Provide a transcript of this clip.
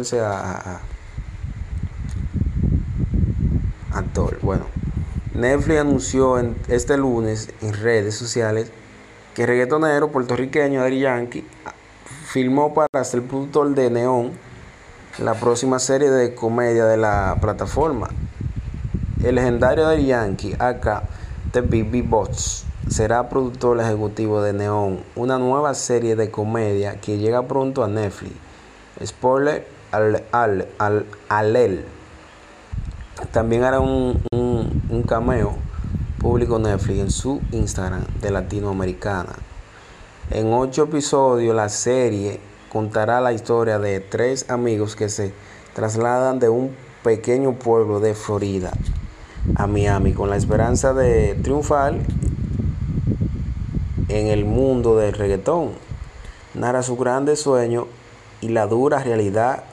a, actor. Bueno, Netflix anunció en, este lunes en redes sociales que el reggaetonero puertorriqueño Daddy Yankee filmó para ser productor de Neon, la próxima serie de comedia de la plataforma. El legendario Daddy Yankee, acá The BB Bots, será productor ejecutivo de Neon, una nueva serie de comedia que llega pronto a Netflix. Spoiler al, al, al, alel. También hará un, un, un cameo público Netflix en su Instagram de Latinoamericana. En ocho episodios la serie contará la historia de tres amigos que se trasladan de un pequeño pueblo de Florida a Miami con la esperanza de triunfar en el mundo del reggaetón. Narra su grande sueño y la dura realidad